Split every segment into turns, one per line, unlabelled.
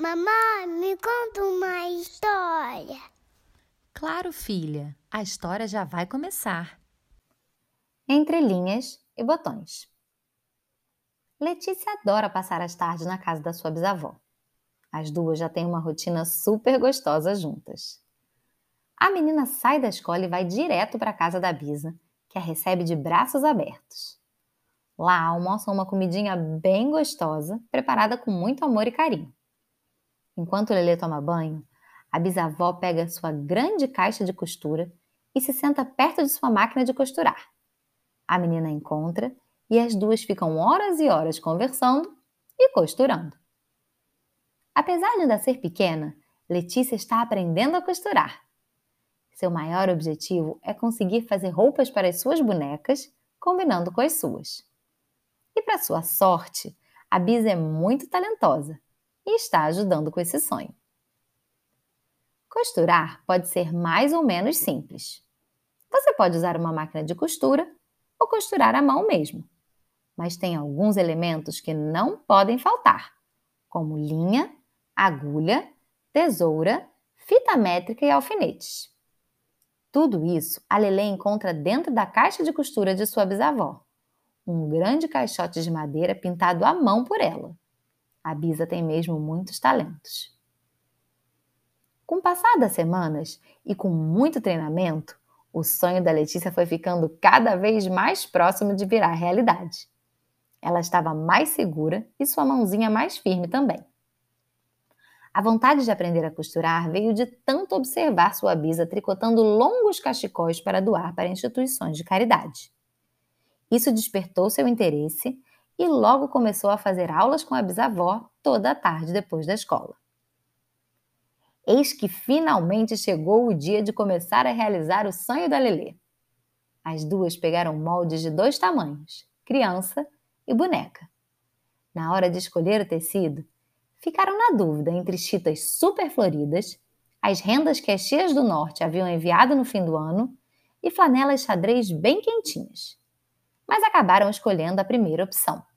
Mamãe, me conta uma história.
Claro, filha, a história já vai começar.
Entre linhas e botões. Letícia adora passar as tardes na casa da sua bisavó. As duas já têm uma rotina super gostosa juntas. A menina sai da escola e vai direto para a casa da Bisa, que a recebe de braços abertos. Lá almoçam uma comidinha bem gostosa, preparada com muito amor e carinho. Enquanto Lelê toma banho, a bisavó pega sua grande caixa de costura e se senta perto de sua máquina de costurar. A menina encontra e as duas ficam horas e horas conversando e costurando. Apesar de ainda ser pequena, Letícia está aprendendo a costurar. Seu maior objetivo é conseguir fazer roupas para as suas bonecas, combinando com as suas. E para sua sorte, a Bisa é muito talentosa e está ajudando com esse sonho. Costurar pode ser mais ou menos simples. Você pode usar uma máquina de costura ou costurar à mão mesmo. Mas tem alguns elementos que não podem faltar, como linha, agulha, tesoura, fita métrica e alfinetes. Tudo isso a Lelê encontra dentro da caixa de costura de sua bisavó, um grande caixote de madeira pintado à mão por ela. A Bisa tem mesmo muitos talentos. Com o passar das semanas e com muito treinamento, o sonho da Letícia foi ficando cada vez mais próximo de virar realidade. Ela estava mais segura e sua mãozinha mais firme também. A vontade de aprender a costurar veio de tanto observar sua bisa tricotando longos cachecóis para doar para instituições de caridade. Isso despertou seu interesse e logo começou a fazer aulas com a bisavó toda a tarde depois da escola. Eis que finalmente chegou o dia de começar a realizar o sonho da Lelê. As duas pegaram moldes de dois tamanhos, criança e boneca. Na hora de escolher o tecido, ficaram na dúvida entre chitas super floridas, as rendas que as tias do norte haviam enviado no fim do ano e flanelas xadrez bem quentinhas. Mas acabaram escolhendo a primeira opção.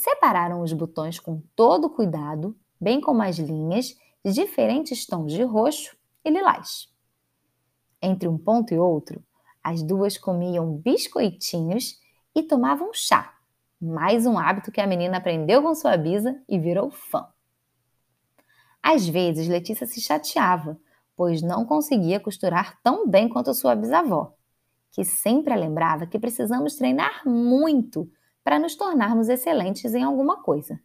Separaram os botões com todo cuidado, bem como as linhas de diferentes tons de roxo e lilás. Entre um ponto e outro, as duas comiam biscoitinhos e tomavam chá, mais um hábito que a menina aprendeu com sua bisa e virou fã. Às vezes, Letícia se chateava, pois não conseguia costurar tão bem quanto sua bisavó, que sempre a lembrava que precisamos treinar muito para nos tornarmos excelentes em alguma coisa.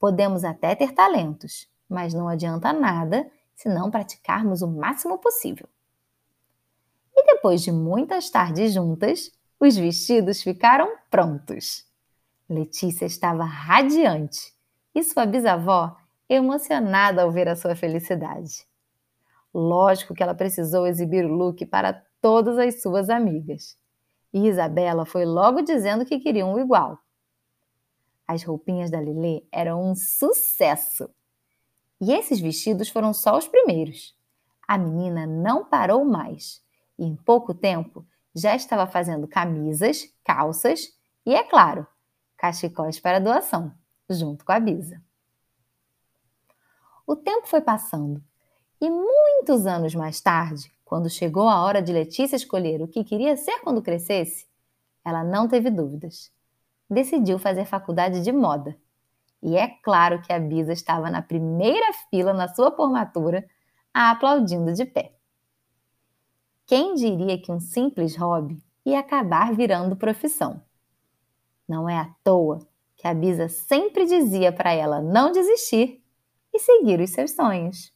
Podemos até ter talentos, mas não adianta nada se não praticarmos o máximo possível. E depois de muitas tardes juntas, os vestidos ficaram prontos. Letícia estava radiante e sua bisavó emocionada ao ver a sua felicidade. Lógico que ela precisou exibir o look para todas as suas amigas. E Isabela foi logo dizendo que queria um igual. As roupinhas da Lilê eram um sucesso. E esses vestidos foram só os primeiros. A menina não parou mais e, em pouco tempo, já estava fazendo camisas, calças e, é claro, cachecóis para doação, junto com a Bisa. O tempo foi passando e muitos anos mais tarde, quando chegou a hora de Letícia escolher o que queria ser quando crescesse, ela não teve dúvidas. Decidiu fazer faculdade de moda. E é claro que a Bisa estava na primeira fila na sua formatura, aplaudindo de pé. Quem diria que um simples hobby ia acabar virando profissão? Não é à toa que a Bisa sempre dizia para ela não desistir e seguir os seus sonhos.